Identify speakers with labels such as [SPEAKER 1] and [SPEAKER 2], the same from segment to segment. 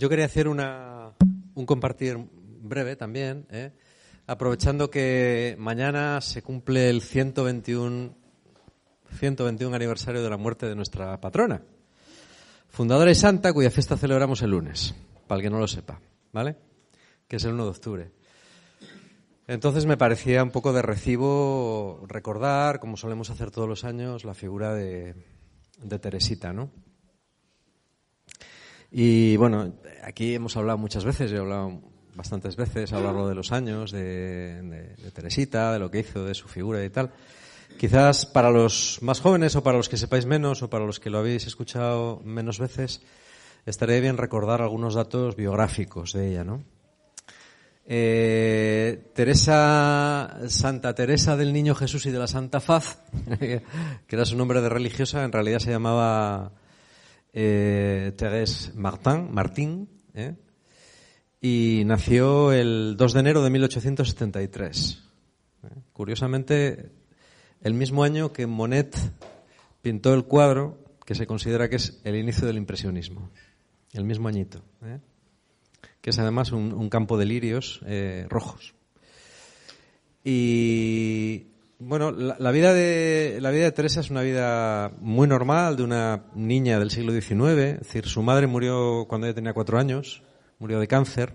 [SPEAKER 1] Yo quería hacer una, un compartir breve también, ¿eh? aprovechando que mañana se cumple el 121, 121 aniversario de la muerte de nuestra patrona, fundadora y santa, cuya fiesta celebramos el lunes, para el que no lo sepa, ¿vale? Que es el 1 de octubre. Entonces me parecía un poco de recibo recordar, como solemos hacer todos los años, la figura de, de Teresita, ¿no? Y bueno, aquí hemos hablado muchas veces, yo he hablado bastantes veces a lo largo de los años de, de- Teresita, de lo que hizo, de su figura y tal. Quizás para los más jóvenes o para los que sepáis menos o para los que lo habéis escuchado menos veces, estaría bien recordar algunos datos biográficos de ella, ¿no? Eh, Teresa, Santa Teresa del Niño Jesús y de la Santa Faz, que era su nombre de religiosa, en realidad se llamaba eh, Thérèse Martin, Martín, ¿eh? y nació el 2 de enero de 1873. ¿eh? Curiosamente, el mismo año que Monet pintó el cuadro que se considera que es el inicio del impresionismo. El mismo añito. ¿eh? Que es además un, campo de lirios eh, rojos. Y bueno, la, la vida de la vida de Teresa es una vida muy normal de una niña del siglo XIX. Es decir, su madre murió cuando ella tenía cuatro años, murió de cáncer.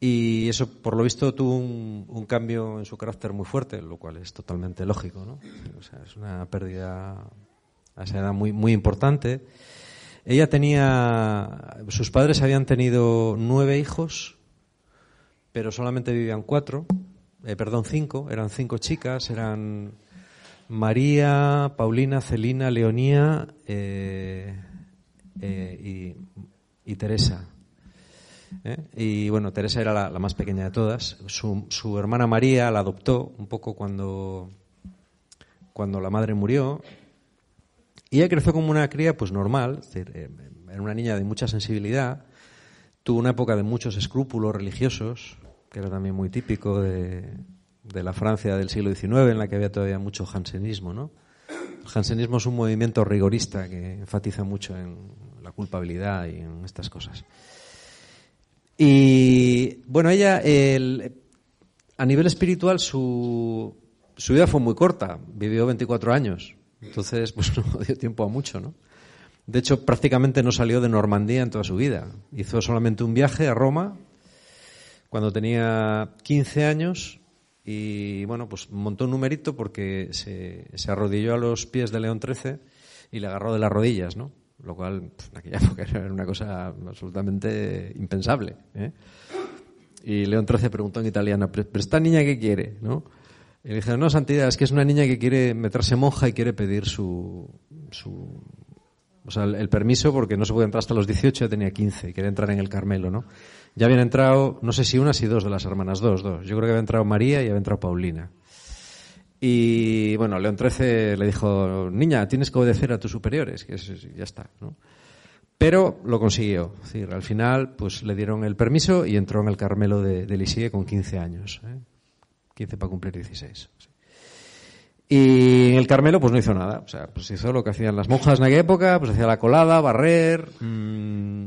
[SPEAKER 1] Y eso, por lo visto, tuvo un, un cambio en su carácter muy fuerte, lo cual es totalmente lógico, ¿no? O sea, es una pérdida a esa edad muy, muy importante. Ella tenía, sus padres habían tenido nueve hijos, pero solamente vivían cuatro, eh, perdón, cinco, eran cinco chicas, eran María, Paulina, Celina, Leonía eh, eh, y, Teresa. Y bueno, Teresa era la, más pequeña de todas. Su, su hermana María la adoptó un poco cuando, cuando la madre murió. Y ella creció como una cría pues normal, es decir, era una niña de mucha sensibilidad. Tuvo una época de muchos escrúpulos religiosos, que era también muy típico de, de la Francia del siglo XIX, en la que había todavía mucho jansenismo, ¿no? El jansenismo es un movimiento rigorista que enfatiza mucho en la culpabilidad y en estas cosas. Y bueno, ella, el- a nivel espiritual, su, su vida fue muy corta. Vivió 24 años. Entonces, pues no dio tiempo a mucho, ¿no? De hecho, prácticamente no salió de Normandía en toda su vida. Hizo solamente un viaje a Roma cuando tenía 15 años y, bueno, pues montó un numerito porque se, se arrodilló a los pies de León XIII y le agarró de las rodillas, ¿no? Lo cual, en aquella época era una cosa absolutamente impensable, ¿eh? Y León XIII preguntó en italiano, ¿pero esta niña qué quiere? ¿no? Y le dijeron, no, Santidad, es que es una niña que quiere meterse monja y quiere pedir su, su o sea, el, el permiso porque no se puede entrar hasta los 18, ya tenía 15 y quería entrar en el Carmelo, ¿no? Ya habían entrado, no sé si una, si dos de las hermanas, dos, dos. Yo creo que había entrado María y había entrado Paulina. Y bueno, León XIII le dijo, niña, tienes que obedecer a tus superiores, que es- ya está. Pero lo consiguió. Es decir, al final, pues le dieron el permiso y entró en el Carmelo de, de Lisieux con 15 años. ¿eh? 15 para cumplir 16. sí. Y en el Carmelo, pues no hizo nada. O sea, pues hizo lo que hacían las monjas en aquella época, pues hacía la colada, barrer. mm,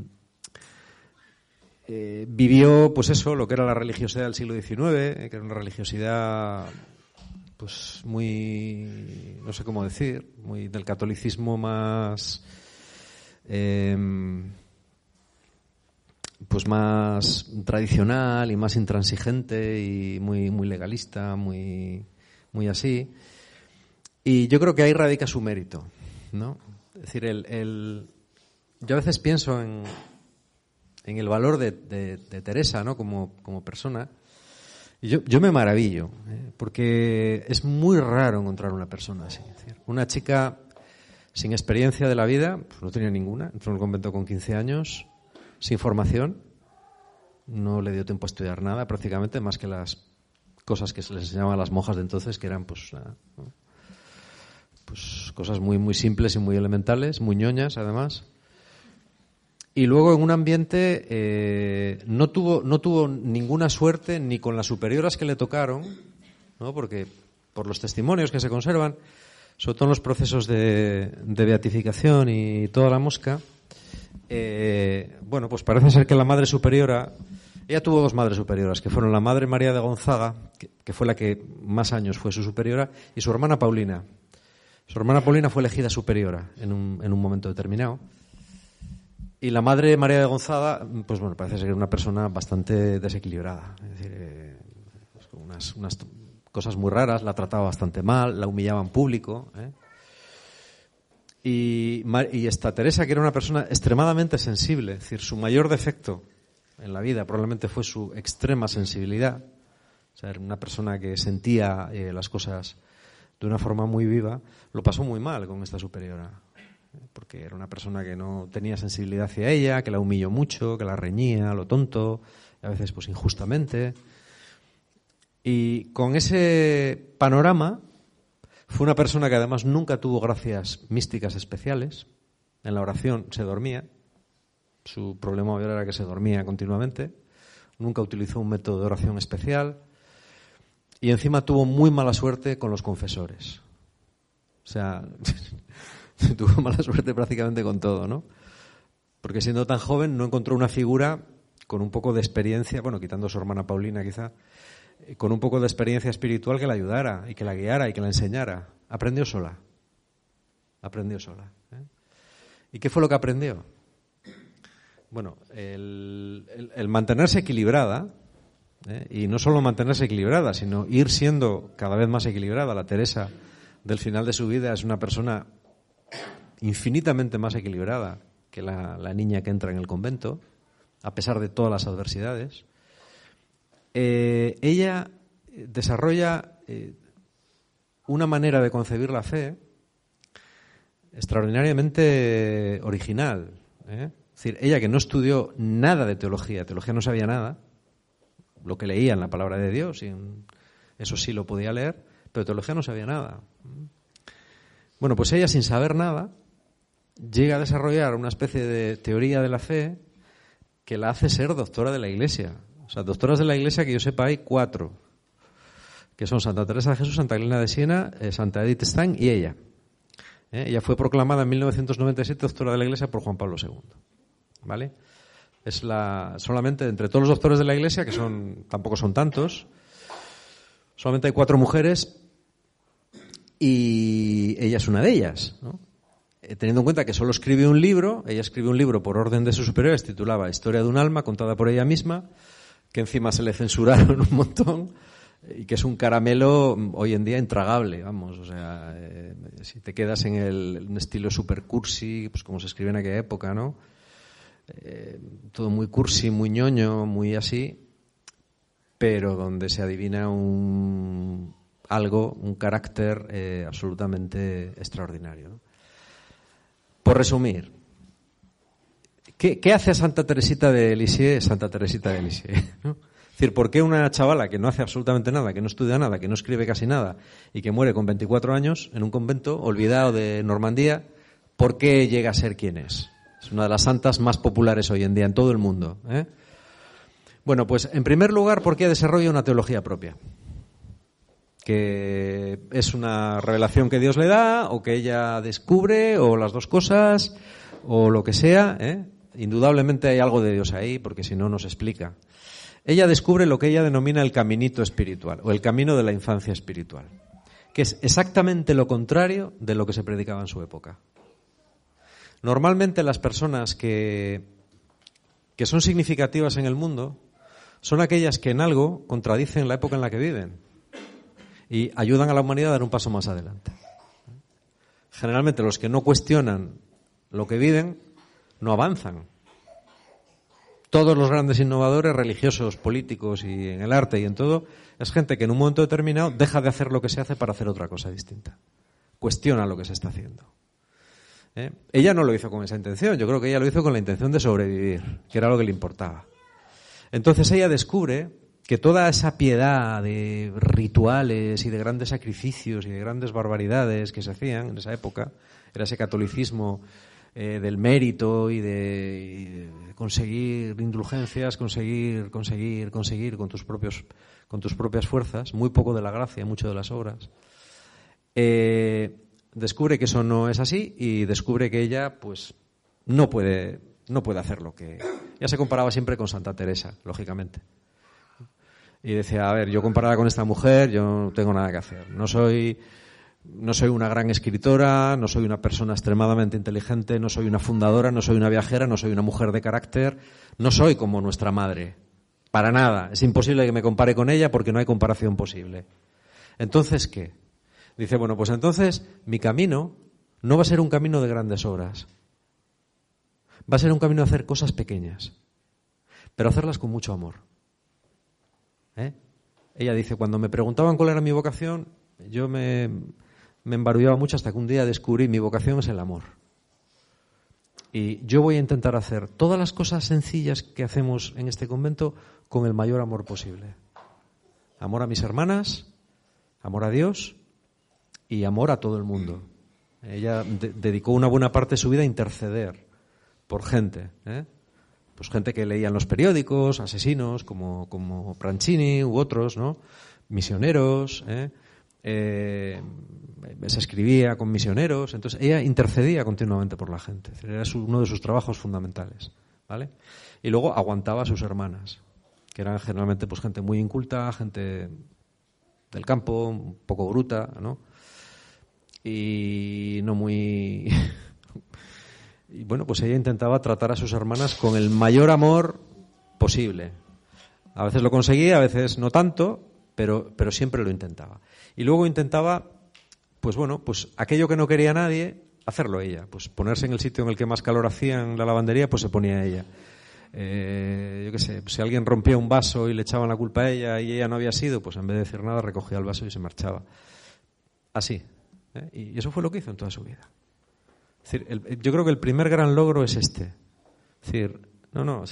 [SPEAKER 1] eh, vivió, pues eso, lo que era la religiosidad del siglo XIX, eh, que era una religiosidad pues muy, no sé cómo decir, muy del catolicismo más, em, pues más tradicional y más intransigente y muy, muy legalista, muy, muy así. Y yo creo que ahí radica su mérito, ¿no? Es decir, el, el- yo a veces pienso en, en el valor de, de- Teresa, ¿no? Como, como persona. Yo, yo me maravillo, ¿eh? porque es muy raro encontrar una persona así. Una chica sin experiencia de la vida, pues no tenía ninguna, entró en el convento con 15 años, sin formación, no le dio tiempo a estudiar nada prácticamente, más que las cosas que se les enseñaban a las monjas de entonces, que eran pues, nada, pues cosas muy, muy simples y muy elementales, muy ñoñas además. Y luego en un ambiente eh, no, tuvo, no tuvo ninguna suerte ni con las superioras que le tocaron, ¿no? porque por los testimonios que se conservan, sobre todo en los procesos de, beatificación y toda la mosca, eh, bueno, pues parece ser que la madre superiora, ella tuvo dos madres superioras, que fueron la madre María de Gonzaga, que, que fue la que más años fue su superiora, y su hermana Paulina. Su hermana Paulina fue elegida superiora en un, en un momento determinado. Y la madre María de Gonzaga, pues bueno, parece ser una persona bastante desequilibrada. Es decir, eh, con unas, cosas muy raras, la trataba bastante mal, la humillaba en público. ¿eh? Y, y esta Teresa, que era una persona extremadamente sensible, es decir, su mayor defecto en la vida probablemente fue su extrema sensibilidad. O sea, era una persona que sentía eh, las cosas de una forma muy viva, lo pasó muy mal con esta superiora porque era una persona que no tenía sensibilidad hacia ella, que la humilló mucho, que la reñía, lo tonto, a veces pues injustamente. Y con ese panorama fue una persona que además nunca tuvo gracias místicas especiales. En la oración se dormía. Su problema mayor era que se dormía continuamente. Nunca utilizó un método de oración especial. Y encima tuvo muy mala suerte con los confesores. O sea, tuvo mala suerte prácticamente con todo, ¿no? Porque siendo tan joven no encontró una figura con un poco de experiencia, bueno, quitando a su hermana Paulina quizá, eh, con un poco de experiencia espiritual que la ayudara y que la guiara y que la enseñara. Aprendió sola. Aprendió sola. ¿eh? ¿Y qué fue lo que aprendió? Bueno, el, mantenerse equilibrada, ¿eh? y no solo mantenerse equilibrada, sino ir siendo cada vez más equilibrada. La Teresa del final de su vida es una persona infinitamente más equilibrada que la, niña que entra en el convento, a pesar de todas las adversidades. Eh, ella desarrolla eh, una manera de concebir la fe extraordinariamente original. ¿eh? Es decir, ella que no estudió nada de teología, teología no sabía nada, lo que leía en la palabra de Dios, y eso sí lo podía leer, pero teología no sabía nada. Bueno, pues ella sin saber nada llega a desarrollar una especie de teoría de la fe que la hace ser doctora de la Iglesia. O sea, doctoras de la Iglesia que yo sepa hay cuatro, que son Santa Teresa de Jesús, Santa Elena de Siena, eh, Santa Edith Stein y ella. ¿Eh? Ella fue proclamada en 1997 doctora de la Iglesia por Juan Pablo II. ¿Vale? Es la solamente entre todos los doctores de la Iglesia, que son tampoco son tantos, solamente hay cuatro mujeres y ella es una de ellas, ¿no? Eh, Teniendo en cuenta que solo escribió un libro, ella escribió un libro por orden de sus superiores, titulaba Historia de un alma, contada por ella misma, que encima se le censuraron un montón y que es un caramelo mm, hoy en día intragable, vamos, o sea, eh, si te quedas en el estilo super cursi, pues como se escribe en aquella época, ¿no? Eh, todo muy cursi, muy ñoño, muy así, pero donde se adivina un algo, un carácter eh, absolutamente extraordinario. Por resumir, ¿qué, hace Santa Teresita de Lisieux Santa Teresita de Lisieux? Es decir, ¿por qué una chavala que no hace absolutamente nada, que no estudia nada, que no escribe casi nada y que muere con 24 años en un convento, olvidado de Normandía, ¿por qué llega a ser quien es? Es una de las santas más populares hoy en día en todo el mundo. ¿eh? Bueno, pues en primer lugar, ¿por qué desarrolla una teología propia? Que es una revelación que Dios le da, o que ella descubre, o las dos cosas, o lo que sea. ¿eh? Indudablemente hay algo de Dios ahí, porque si no, no se explica. Ella descubre lo que ella denomina el caminito espiritual, o el camino de la infancia espiritual, que es exactamente lo contrario de lo que se predicaba en su época. Normalmente las personas que, que son significativas en el mundo son aquellas que en algo contradicen la época en la que viven y ayudan a la humanidad a dar un paso más adelante. Generalmente los que no cuestionan lo que viven no avanzan. todos los grandes innovadores religiosos, políticos y en el arte y en todo, es gente que en un momento determinado deja de hacer lo que se hace para hacer otra cosa distinta. Cuestiona lo que se está haciendo. ¿Eh? Ella no lo hizo con esa intención, yo creo que ella lo hizo con la intención de sobrevivir, que era lo que le importaba. Entonces ella descubre que toda esa piedad de rituales y de grandes sacrificios y de grandes barbaridades que se hacían en esa época, era ese catolicismo eh, del mérito y de, conseguir indulgencias, conseguir, conseguir, conseguir con tus propios, con tus propias fuerzas, muy poco de la gracia, mucho de las obras. Eh, descubre que eso no es así y descubre que ella, pues, no puede, no puede hacer lo que. Ya se comparaba siempre con Santa Teresa, lógicamente. Y decía, a ver, yo comparada con esta mujer, yo no tengo nada que hacer. No soy, no soy una gran escritora, no soy una persona extremadamente inteligente, no soy una fundadora, no soy una viajera, no soy una mujer de carácter, no soy como nuestra madre. Para nada. Es imposible que me compare con ella porque no hay comparación posible. Entonces, ¿qué? Dice, bueno, pues entonces mi camino no va a ser un camino de grandes obras. Va a ser un camino de hacer cosas pequeñas, pero hacerlas con mucho amor. ¿Eh? Ella dice, cuando me preguntaban cuál era mi vocación, yo me, embarullaba mucho hasta que un día descubrí mi vocación es el amor. Y yo voy a intentar hacer todas las cosas sencillas que hacemos en este convento con el mayor amor posible. Amor a mis hermanas, amor a Dios y amor a todo el mundo. Ella dedicó una buena parte de su vida a interceder por gente. ¿eh? Pues gente que leía en los periódicos, asesinos como, como u otros, ¿no? Misioneros, ¿eh? Eh, se escribía con misioneros, entonces ella intercedía continuamente por la gente, era uno de sus trabajos fundamentales, ¿vale? Y luego aguantaba a sus hermanas, que eran generalmente pues gente muy inculta, gente del campo, un poco bruta, ¿no? Y no muy y bueno, pues ella intentaba tratar a sus hermanas con el mayor amor posible. A veces lo conseguía, a veces no tanto, pero, pero siempre lo intentaba. Y luego intentaba, pues bueno, pues aquello que no quería nadie, hacerlo ella. Pues ponerse en el sitio en el que más calor hacía en la lavandería, pues se ponía ella. Eh, yo qué sé, si alguien rompía un vaso y le echaban la culpa a ella y ella no había sido, pues en vez de decir nada recogía el vaso y se marchaba. Así. ¿eh? Y eso fue lo que hizo en toda su vida yo creo que el primer gran logro es este. Es decir, no, no,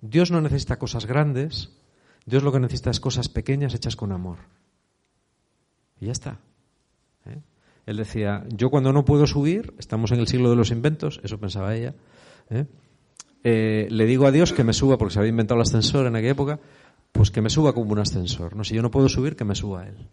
[SPEAKER 1] Dios no necesita cosas grandes, Dios lo que necesita es cosas pequeñas hechas con amor. Y ya está. ¿eh? Él decía, yo cuando no puedo subir, estamos en el siglo de los inventos, eso pensaba ella, ¿eh? Eh, le digo a Dios que me suba, porque se había inventado el ascensor en aquella época, pues que me suba como un ascensor. No, si yo no puedo subir, que me suba él.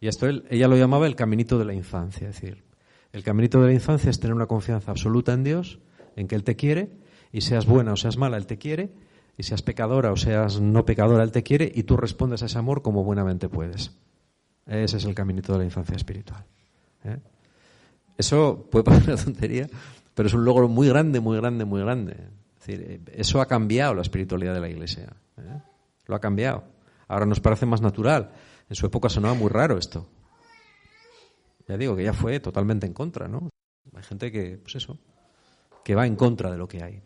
[SPEAKER 1] Y esto él, ella lo llamaba el caminito de la infancia, es decir, el caminito de la infancia es tener una confianza absoluta en Dios, en que Él te quiere, y seas buena o seas mala, Él te quiere, y seas pecadora o seas no pecadora, Él te quiere, y tú respondes a ese amor como buenamente puedes. Ese es el caminito de la infancia espiritual. ¿eh? Eso puede parecer una tontería, pero es un logro muy grande, muy grande, muy grande. Decir, eso ha cambiado la espiritualidad de la Iglesia. ¿eh? Lo ha cambiado. Ahora nos parece más natural. En su época sonaba muy raro esto. Ya digo que ya fue totalmente en contra, ¿no? Hay gente que, pues eso, que va en contra de lo que hay,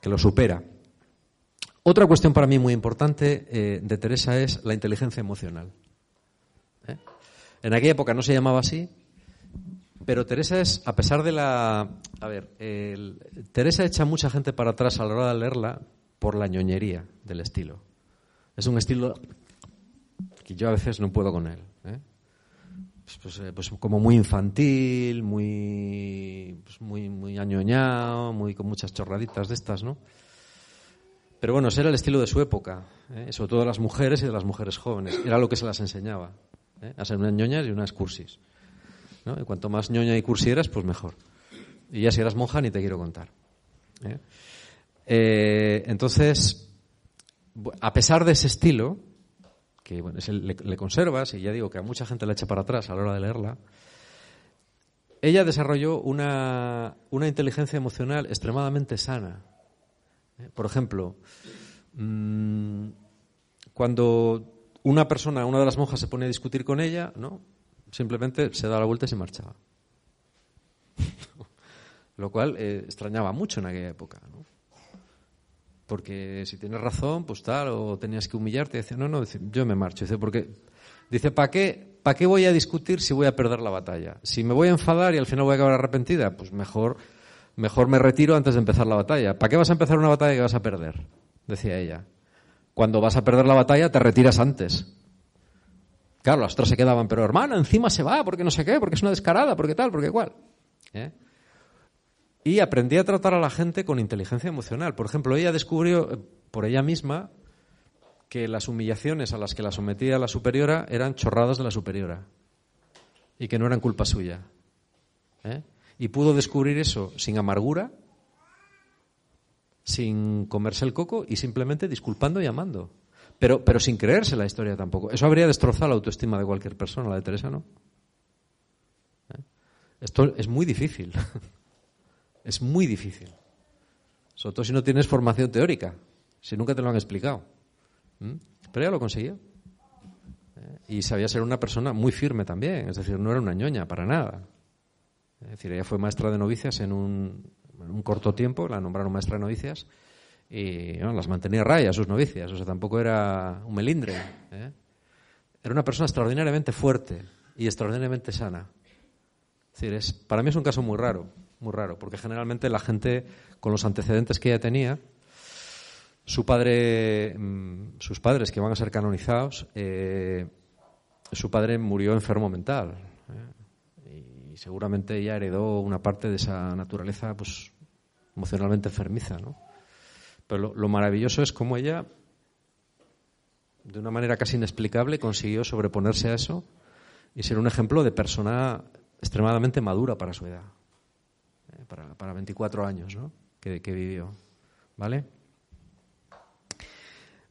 [SPEAKER 1] que lo supera. Otra cuestión para mí muy importante eh, de Teresa es la inteligencia emocional. ¿eh? En aquella época no se llamaba así, pero Teresa es, a pesar de la... A ver, Teresa echa mucha gente para atrás a la hora de leerla por la ñoñería del estilo. Es un estilo que yo a veces no puedo con él. ¿Eh? pues, pues, pues, como muy infantil, muy, pues muy, muy añoñado, muy con muchas chorraditas de estas, ¿no? Pero bueno, ese era el estilo de su época, ¿eh? sobre todo de las mujeres y de las mujeres jóvenes. Era lo que se las enseñaba, ¿eh? a ser unas ñoñas y unas cursis. ¿no? Y cuanto más ñoña y cursi eras, pues mejor. Y ya si eras monja ni te quiero contar. ¿eh? entonces, a pesar de ese estilo, que bueno, le, conservas, y ya digo que a mucha gente la echa para atrás a la hora de leerla, ella desarrolló una, inteligencia emocional extremadamente sana. ¿eh? Por ejemplo, mm, cuando una persona, una de las monjas se pone a discutir con ella, ¿no? simplemente se da la vuelta y se marchaba. Lo cual eh, extrañaba mucho en aquella época. Porque si tienes razón, pues tal, o tenías que humillarte. Dice, no, no, yo me marcho. Dice, porque, dice, ¿para qué, ¿para qué voy a discutir si voy a perder la batalla? Si me voy a enfadar y al final voy a acabar arrepentida, pues mejor, mejor me retiro antes de empezar la batalla. ¿Para qué vas a empezar una batalla que vas a perder? Decía ella. Cuando vas a perder la batalla, te retiras antes. Claro, las otras se quedaban, pero hermana, encima se va, porque no sé qué, porque es una descarada, porque tal, porque cual. ¿Eh? Y aprendí a tratar a la gente con inteligencia emocional. Por ejemplo, ella descubrió eh, por ella misma que las humillaciones a las que la sometía la superiora eran chorradas de la superiora y que no eran culpa suya. ¿eh? Y pudo descubrir eso sin amargura, sin comerse el coco y simplemente disculpando y amando. Pero, pero sin creerse la historia tampoco. Eso habría destrozado la autoestima de cualquier persona, la de Teresa no. ¿Eh? Esto es muy difícil. Es muy difícil. Sobre todo si no tienes formación teórica, si nunca te lo han explicado. ¿Mm? Pero ella lo consiguió. ¿Eh? Y sabía ser una persona muy firme también, es decir, no era una ñoña para nada. Es decir, ella fue maestra de novicias en un, corto tiempo, la nombraron maestra de novicias y las mantenía raya sus novicias, o sea, tampoco era un melindre. ¿eh? Era una persona extraordinariamente fuerte y extraordinariamente sana. Es decir, es, para mí es un caso muy raro muy raro, porque generalmente la gente con los antecedentes que ella tenía, su padre, mm, sus padres que van a ser canonizados, eh, su padre murió enfermo mental eh, y seguramente ella heredó una parte de esa naturaleza, pues emocionalmente enfermiza, ¿no? Pero lo maravilloso es cómo ella, de una manera casi inexplicable, consiguió sobreponerse a eso y ser un ejemplo de persona extremadamente madura para su edad para, para 24 años ¿no? que, vivió. ¿Vale?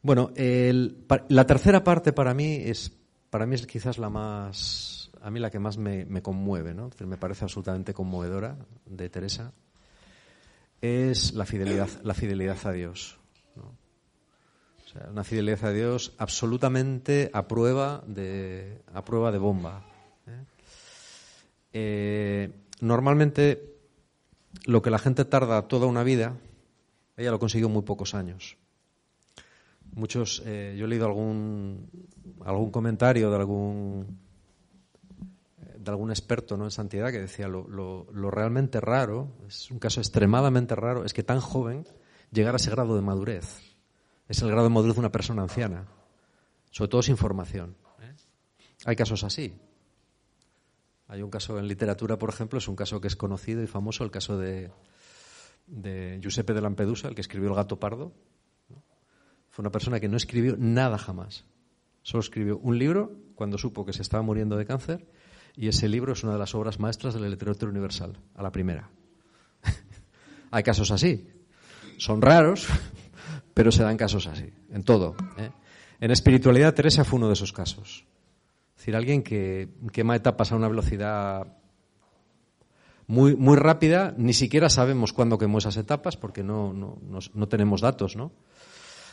[SPEAKER 1] Bueno, la tercera parte para mí es, para mí es quizás la más, a mí la que más me, conmueve, ¿no? me parece absolutamente conmovedora de Teresa, es la fidelidad, la fidelidad a Dios. O sea, una fidelidad a Dios absolutamente a prueba de, a prueba de bomba. ¿eh? Eh, normalmente lo que la gente tarda toda una vida, ella lo consiguió en muy pocos años. Muchos, eh, yo he leído algún, algún comentario de algún, de algún experto ¿no? en santidad que decía lo, lo, realmente raro, es un caso extremadamente raro, es que tan joven llegara a ese grado de madurez. Es el grado de madurez de una persona anciana, sobre todo sin formación. ¿eh? Hay casos así. Hay un caso en literatura, por ejemplo, es un caso que es conocido y famoso, el caso de, Giuseppe de Lampedusa, el que escribió El gato pardo. Fue una persona que no escribió nada jamás. Solo escribió un libro cuando supo que se estaba muriendo de cáncer y ese libro es una de las obras maestras de la literatura universal, a la primera. Hay casos así. Son raros, pero se dan casos así, en todo. ¿eh? En espiritualidad, Teresa fue uno de esos casos. Decir, alguien que quema etapas a una velocidad muy, muy rápida, ni siquiera sabemos cuándo quemó esas etapas porque no, no, no, tenemos datos, ¿no?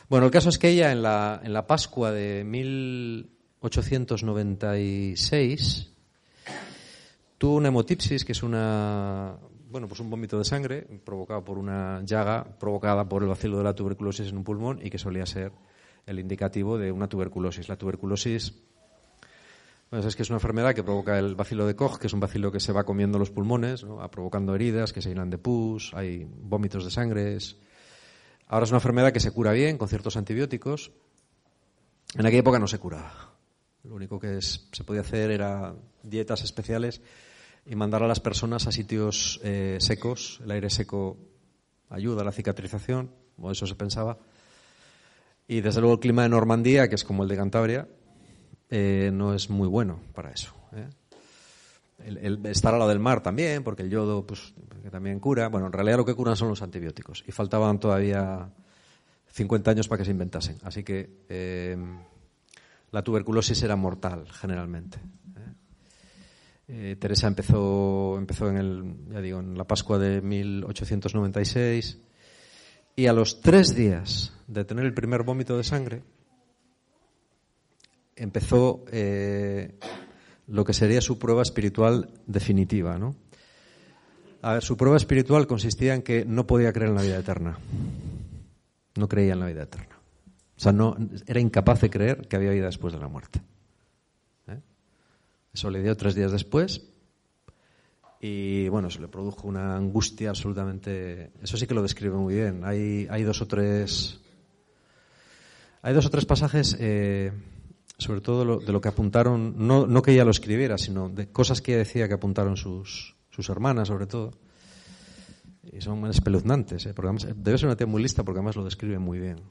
[SPEAKER 1] Bueno, el caso es que ella en la, en la Pascua de 1896 tuvo una hemotipsis, que es una, bueno, pues un vómito de sangre provocado por una llaga provocada por el vacilo de la tuberculosis en un pulmón y que solía ser el indicativo de una tuberculosis. La tuberculosis es que es una enfermedad que provoca el bacilo de Koch, que es un bacilo que se va comiendo los pulmones, provocando heridas que se llenan de pus, hay vómitos de sangre. Ahora es una enfermedad que se cura bien con ciertos antibióticos. En aquella época no se curaba. Lo único que se podía hacer era dietas especiales y mandar a las personas a sitios eh, secos. El aire seco ayuda a la cicatrización, o eso se pensaba. Y desde luego el clima de Normandía, que es como el de Cantabria, eh, no es muy bueno para eso. ¿eh? El, estar al lado del mar también, porque el yodo pues, que también cura. Bueno, en realidad lo que curan son los antibióticos. Y faltaban todavía 50 años para que se inventasen. Así que eh, la tuberculosis era mortal, generalmente. Teresa empezó, empezó en, el, ya digo, en la Pascua de 1896 y a los tres días de tener el primer vómito de sangre, empezó eh, lo que sería su prueba espiritual definitiva, ¿no? A ver, su prueba espiritual consistía en que no podía creer en la vida eterna. No creía en la vida eterna. O sea, no, era incapaz de creer que había vida después de la muerte. ¿Eh? Eso le dio tres días después y bueno, se le produjo una angustia absolutamente. Eso sí que lo describe muy bien. Hay, dos o tres. Hay dos o tres pasajes, eh, sobre todo de lo, que apuntaron, no, no, que ella lo escribiera, sino de cosas que ella decía que apuntaron sus, sus hermanas, sobre todo. Y son espeluznantes, ¿eh? porque debe ser una tía muy lista porque además lo describe muy bien.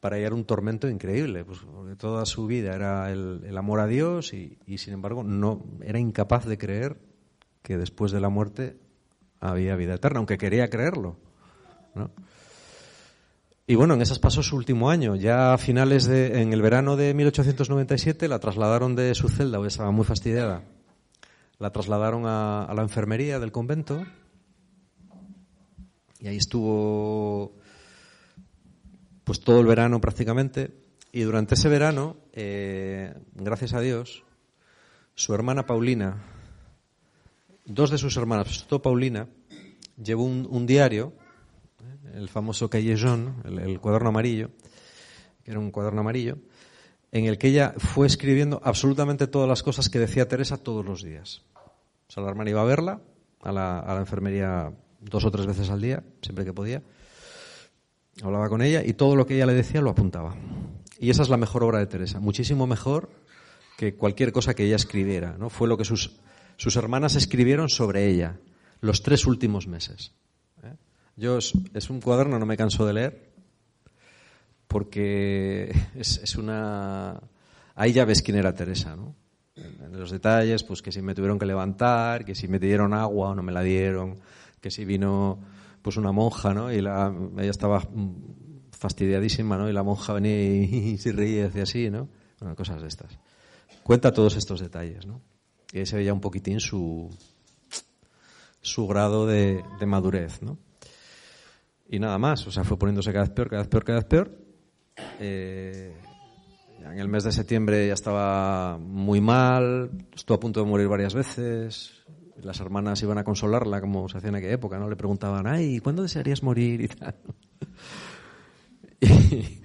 [SPEAKER 1] Para ella era un tormento increíble, pues, porque toda su vida era el, amor a Dios y, y, sin embargo no era incapaz de creer que después de la muerte había vida eterna, aunque quería creerlo. ¿no? Y bueno, en esas pasó su último año. Ya a finales de, en el verano de 1897 la trasladaron de su celda, porque estaba muy fastidiada. La trasladaron a, la enfermería del convento. Y ahí estuvo pues todo el verano prácticamente. Y durante ese verano eh, gracias a Dios su hermana Paulina dos de sus hermanas sobre todo Paulina llevó un, diario el famoso Callejón el, el cuaderno amarillo que era un cuaderno amarillo en el que ella fue escribiendo absolutamente todas las cosas que decía Teresa todos los días. O sea, la hermana iba a verla a la, a la enfermería dos o tres veces al día, siempre que podía. Hablaba con ella y todo lo que ella le decía lo apuntaba. Y esa es la mejor obra de Teresa, muchísimo mejor que cualquier cosa que ella escribiera. ¿no? Fue lo que sus, sus hermanas escribieron sobre ella los tres últimos meses. Yo es, un cuaderno, no me canso de leer, porque es, es una... Ahí ya ves quién era Teresa, ¿no? En los detalles, pues que si me tuvieron que levantar, que si me dieron agua o no me la dieron, que si vino pues una monja, ¿no? Y la, ella estaba fastidiadísima, ¿no? Y la monja venía y, se reía y decía así, ¿no? Bueno, cosas de estas. Cuenta todos estos detalles, ¿no? Y ahí se veía un poquitín su, su grado de, de madurez, ¿no? Y nada más, o sea, fue poniéndose cada vez peor, cada vez peor, cada vez peor. Eh, en el mes de septiembre ya estaba muy mal, estuvo a punto de morir varias veces. Las hermanas iban a consolarla, como se hacía en aquella época, ¿no? Le preguntaban, ay, ¿cuándo desearías morir? Y tal.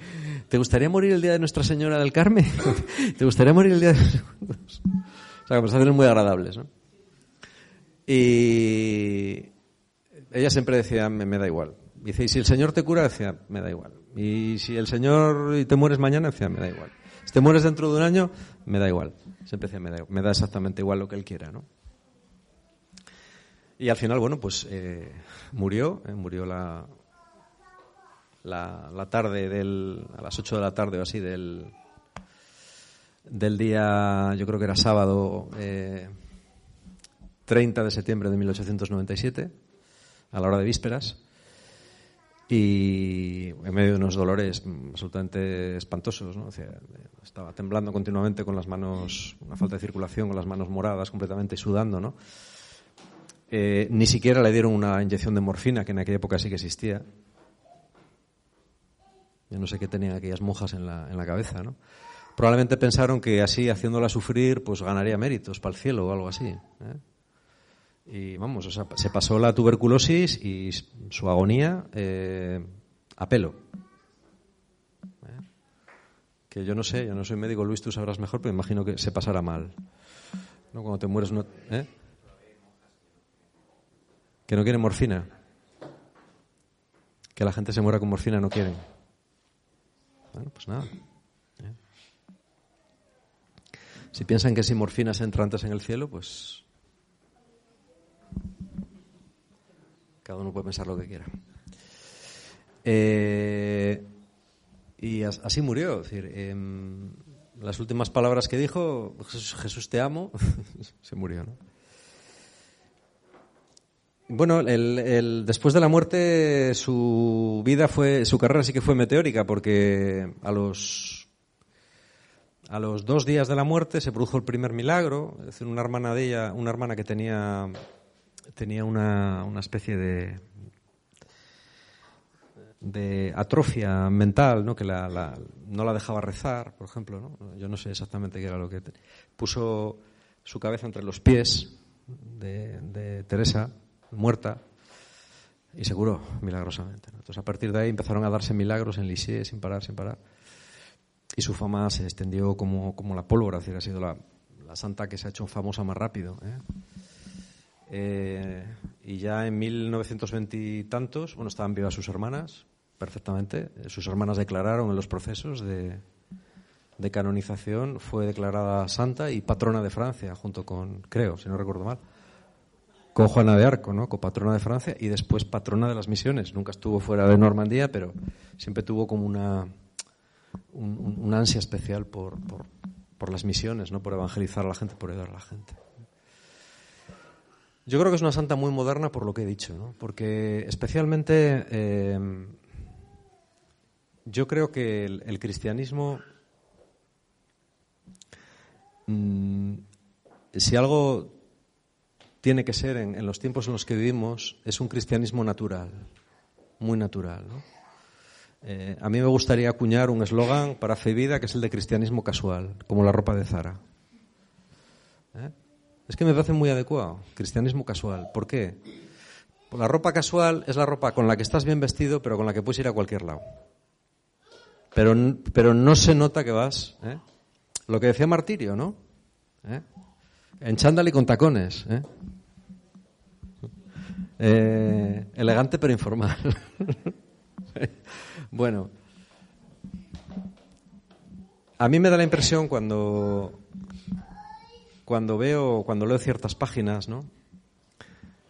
[SPEAKER 1] ¿Te gustaría morir el día de Nuestra Señora del Carmen? ¿Te gustaría morir el día de... o sea, conversaciones muy agradables, ¿no? Y ella siempre decía, me, me da igual. Dice, y si el Señor te cura, decía, me da igual. Y si el Señor y te mueres mañana, decía, me da igual. Si te mueres dentro de un año, me da igual. Siempre decía, me da, me da exactamente igual lo que él quiera, ¿no? Y al final, bueno, pues eh, murió, eh, murió la, la, tarde del, a las 8 de la tarde o así del, del día, yo creo que era sábado, eh, 30 de septiembre de 1897, a la hora de vísperas y en medio de unos dolores absolutamente espantosos. ¿no? estaba temblando continuamente con las manos, una falta de circulación, con las manos moradas, completamente sudando. ¿no? Eh, ni siquiera le dieron una inyección de morfina, que en aquella época sí que existía. Yo no sé qué tenían aquellas monjas en la, en la cabeza. ¿no? Probablemente pensaron que así, haciéndola sufrir, pues ganaría méritos para el cielo o algo así. ¿eh? Y vamos, o sea, se pasó la tuberculosis y su agonía eh, a pelo. ¿Eh? Que yo no sé, yo no soy médico, Luis, tú sabrás mejor, pero imagino que se pasará mal. ¿No? Cuando te mueres, no, ¿eh? Que no quieren morfina. Que la gente se muera con morfina no quieren. Bueno, pues nada. ¿eh? Si piensan que si morfina se entra antes en el cielo, pues Cada uno puede pensar lo que quiera. Eh, y así murió. Decir, em, las últimas palabras que dijo, Jesús, te amo, se murió. ¿no? Bueno, el, después de la muerte su vida fue, su carrera sí que fue meteórica porque a los a los dos días de la muerte se produjo el primer milagro, es decir, una hermana de ella, una hermana que tenía tenía una, una especie de, de atrofia mental, ¿no? que la, no la dejaba rezar, por ejemplo. ¿no? Yo no sé exactamente qué era lo que... Puso su cabeza entre los pies de, de Teresa, muerta, Y se curó milagrosamente. Entonces, a partir de ahí empezaron a darse milagros en Lisieux sin parar, sin parar. Y su fama se extendió como, como la pólvora, es decir, ha sido la, la santa que se ha hecho famosa más rápido. ¿eh? Eh, y ya en 1920 y tantos, bueno, estaban vivas sus hermanas, perfectamente. Sus hermanas declararon en los procesos de, de canonización, fue declarada santa y patrona de Francia, junto con, creo, si no recuerdo mal, con Juana de Arco, ¿no? Copatrona de Francia y después patrona de las misiones. Nunca estuvo fuera de Normandía, pero siempre tuvo como una, un, ansia especial por, por, las misiones, ¿no? Por evangelizar a la gente, por ayudar a la gente. Yo creo que es una santa muy moderna por lo que he dicho, ¿no? Porque especialmente eh, yo creo que el, cristianismo, mm, si algo tiene que ser en, los tiempos en los que vivimos es un cristianismo natural, muy natural. Eh, a mí me gustaría acuñar un eslogan para Fe Vida que es el de cristianismo casual, como la ropa de Zara. ¿Eh? Es que me parece muy adecuado, cristianismo casual. ¿Por qué? La ropa casual es la ropa con la que estás bien vestido, pero con la que puedes ir a cualquier lado. Pero, pero no se nota que vas. ¿eh? Lo que decía Martirio, ¿no? En chándal y con tacones. ¿eh? Eh, elegante pero informal. bueno, a mí me da la impresión cuando cuando veo cuando leo ciertas páginas, ¿no?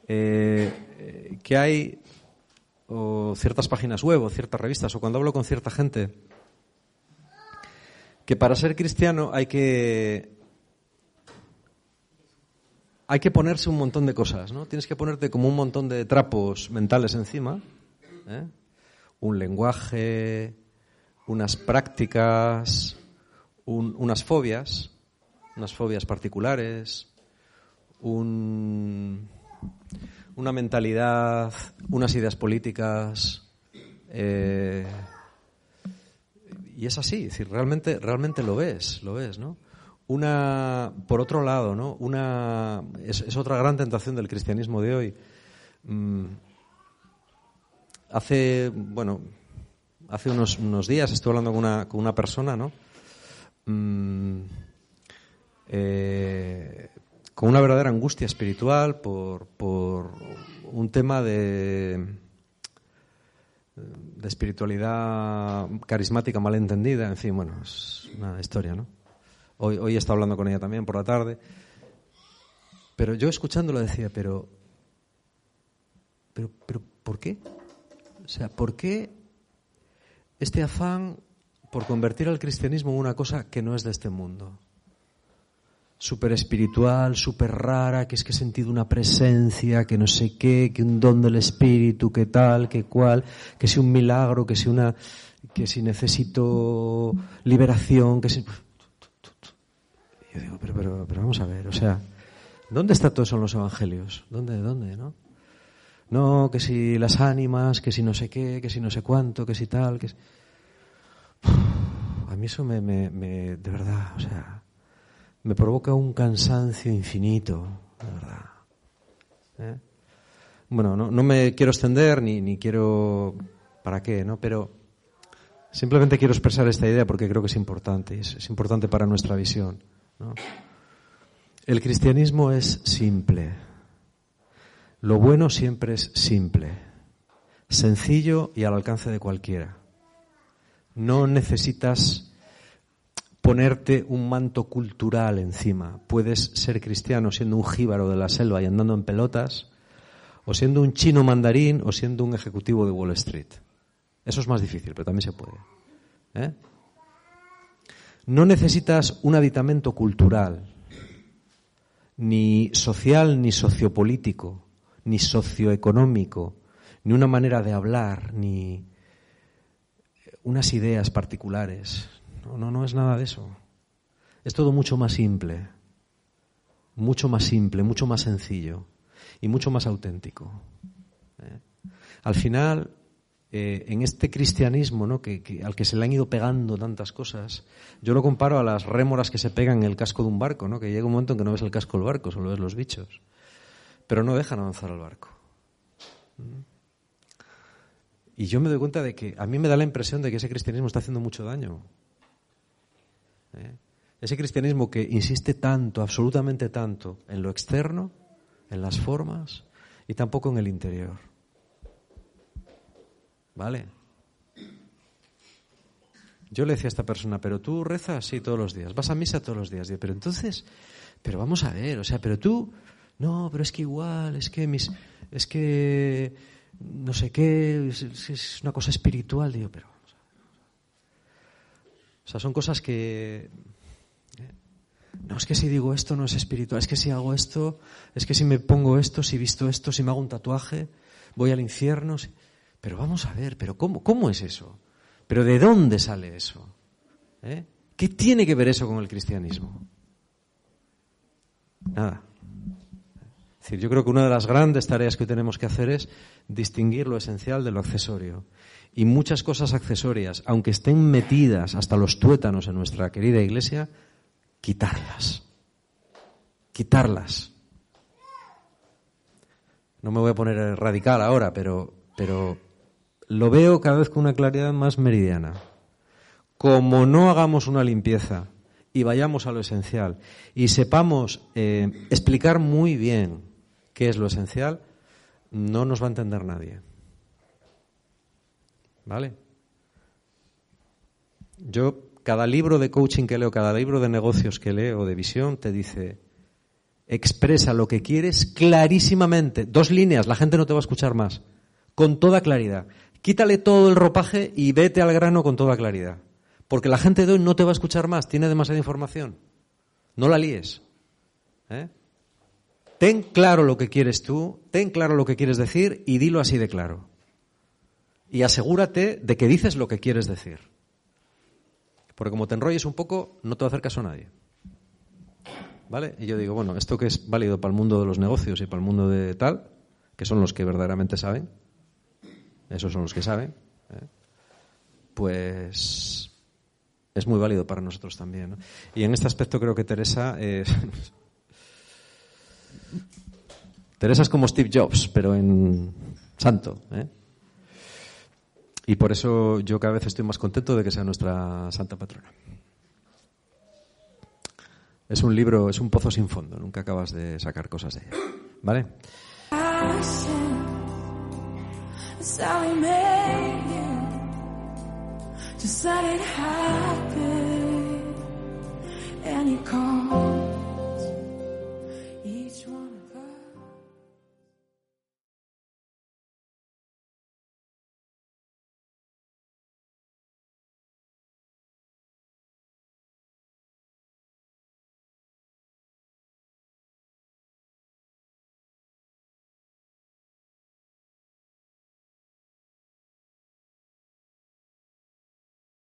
[SPEAKER 1] Eh, que hay o ciertas páginas web o ciertas revistas o cuando hablo con cierta gente que para ser cristiano hay que hay que ponerse un montón de cosas, ¿no? Tienes que ponerte como un montón de trapos mentales encima, ¿eh? un lenguaje, unas prácticas, unas fobias, unas fobias particulares, una mentalidad, unas ideas políticas. Eh, y es así, decir, realmente, realmente lo ves, lo ves, ¿no? Una, por otro lado, ¿no? Una, es, otra gran tentación del cristianismo de hoy. Mm, hace, bueno, hace unos, unos, días estuve hablando con una, con una persona, ¿no? Mm, eh, con una verdadera angustia espiritual por, por un tema de, de espiritualidad carismática malentendida, en fin, bueno, es una historia, ¿no? Hoy, hoy he estado hablando con ella también por la tarde. Pero yo escuchándolo decía, pero, pero, pero, ¿por qué? O sea, ¿por qué este afán por convertir al cristianismo en una cosa que no es de este mundo? Súper espiritual, súper rara, que es que he sentido una presencia, que no sé qué, que un don del espíritu, que tal, que cual, que si un milagro, que si una, que si necesito liberación, que si yo digo, pero, pero, pero vamos a ver, o sea, ¿dónde está todo eso los evangelios? ¿Dónde, dónde, no? No, que si las ánimas, que si no sé qué, que si no sé cuánto, que si tal, que si... a mí eso me, me, me, de verdad, o sea, me provoca un cansancio infinito, de verdad. ¿Eh? Bueno, no, no, me quiero extender ni, ni quiero, ¿para qué, no? Pero simplemente quiero expresar esta idea porque creo que es importante, es, es importante para nuestra visión. El cristianismo es simple. Lo bueno siempre es simple, sencillo y al alcance de cualquiera. No necesitas ponerte un manto cultural encima. Puedes ser cristiano siendo un jíbaro de la selva y andando en pelotas, o siendo un chino mandarín, o siendo un ejecutivo de Wall Street. Eso es más difícil, pero también se puede. ¿eh? No necesitas un aditamento cultural, ni social, ni sociopolítico, ni socioeconómico, ni una manera de hablar, ni unas ideas particulares. No, no, no es nada de eso. Es todo mucho más simple, mucho más simple, mucho más sencillo y mucho más auténtico. ¿eh? Al final, eh, en este cristianismo ¿no? Que, al que se le han ido pegando tantas cosas, yo lo comparo a las rémoras que se pegan en el casco de un barco, ¿no? que llega un momento en que no ves el casco del barco, solo ves los bichos, pero no dejan avanzar al barco. ¿Mm? Y yo me doy cuenta de que a mí me da la impresión de que ese cristianismo está haciendo mucho daño. ¿Eh? Ese cristianismo que insiste tanto, absolutamente tanto, en lo externo, en las formas y tampoco en el interior. ¿Vale? Yo le decía a esta persona, pero tú rezas, sí, todos los días, vas a misa todos los días. Digo, pero entonces, pero vamos a ver, o sea, pero tú, no, pero es que igual, es que mis, es que, no sé qué, es, una cosa espiritual. Digo, pero, o sea, son cosas que, ¿eh? no, es que si digo esto no es espiritual, es que si hago esto, es que si me pongo esto, si visto esto, si me hago un tatuaje, voy al infierno. Pero vamos a ver, pero ¿cómo, cómo es eso? Pero ¿de dónde sale eso? ¿Eh? ¿Qué tiene que ver eso con el cristianismo? Nada. Es decir, yo creo que una de las grandes tareas que tenemos que hacer es distinguir lo esencial de lo accesorio. Y muchas cosas accesorias, aunque estén metidas hasta los tuétanos en nuestra querida iglesia, quitarlas. Quitarlas. No me voy a poner radical ahora, pero, pero lo veo cada vez con una claridad más meridiana. Como no hagamos una limpieza y vayamos a lo esencial y sepamos eh, explicar muy bien qué es lo esencial, no nos va a entender nadie. ¿Vale? Yo, cada libro de coaching que leo, cada libro de negocios que leo, de visión, te dice, expresa lo que quieres clarísimamente. Dos líneas, la gente no te va a escuchar más. Con toda claridad. Quítale todo el ropaje y vete al grano con toda claridad. Porque la gente de hoy no te va a escuchar más, tiene demasiada información. No la líes. ¿eh? Ten claro lo que quieres tú, ten claro lo que quieres decir y dilo así de claro. Y asegúrate de que dices lo que quieres decir. Porque como te enrolles un poco, no te va a nadie. ¿Vale? Y yo digo, bueno, esto que es válido para el mundo de los negocios y para el mundo de tal, que son los que verdaderamente saben, esos son los que saben, ¿eh? pues es muy válido para nosotros también. Y en este aspecto creo que Teresa Teresa es como Steve Jobs, pero en santo. ¿eh? Y por eso yo cada vez estoy más contento de que sea nuestra santa patrona. Es un libro, es un pozo sin fondo, nunca acabas de sacar cosas de ella. ¿Vale?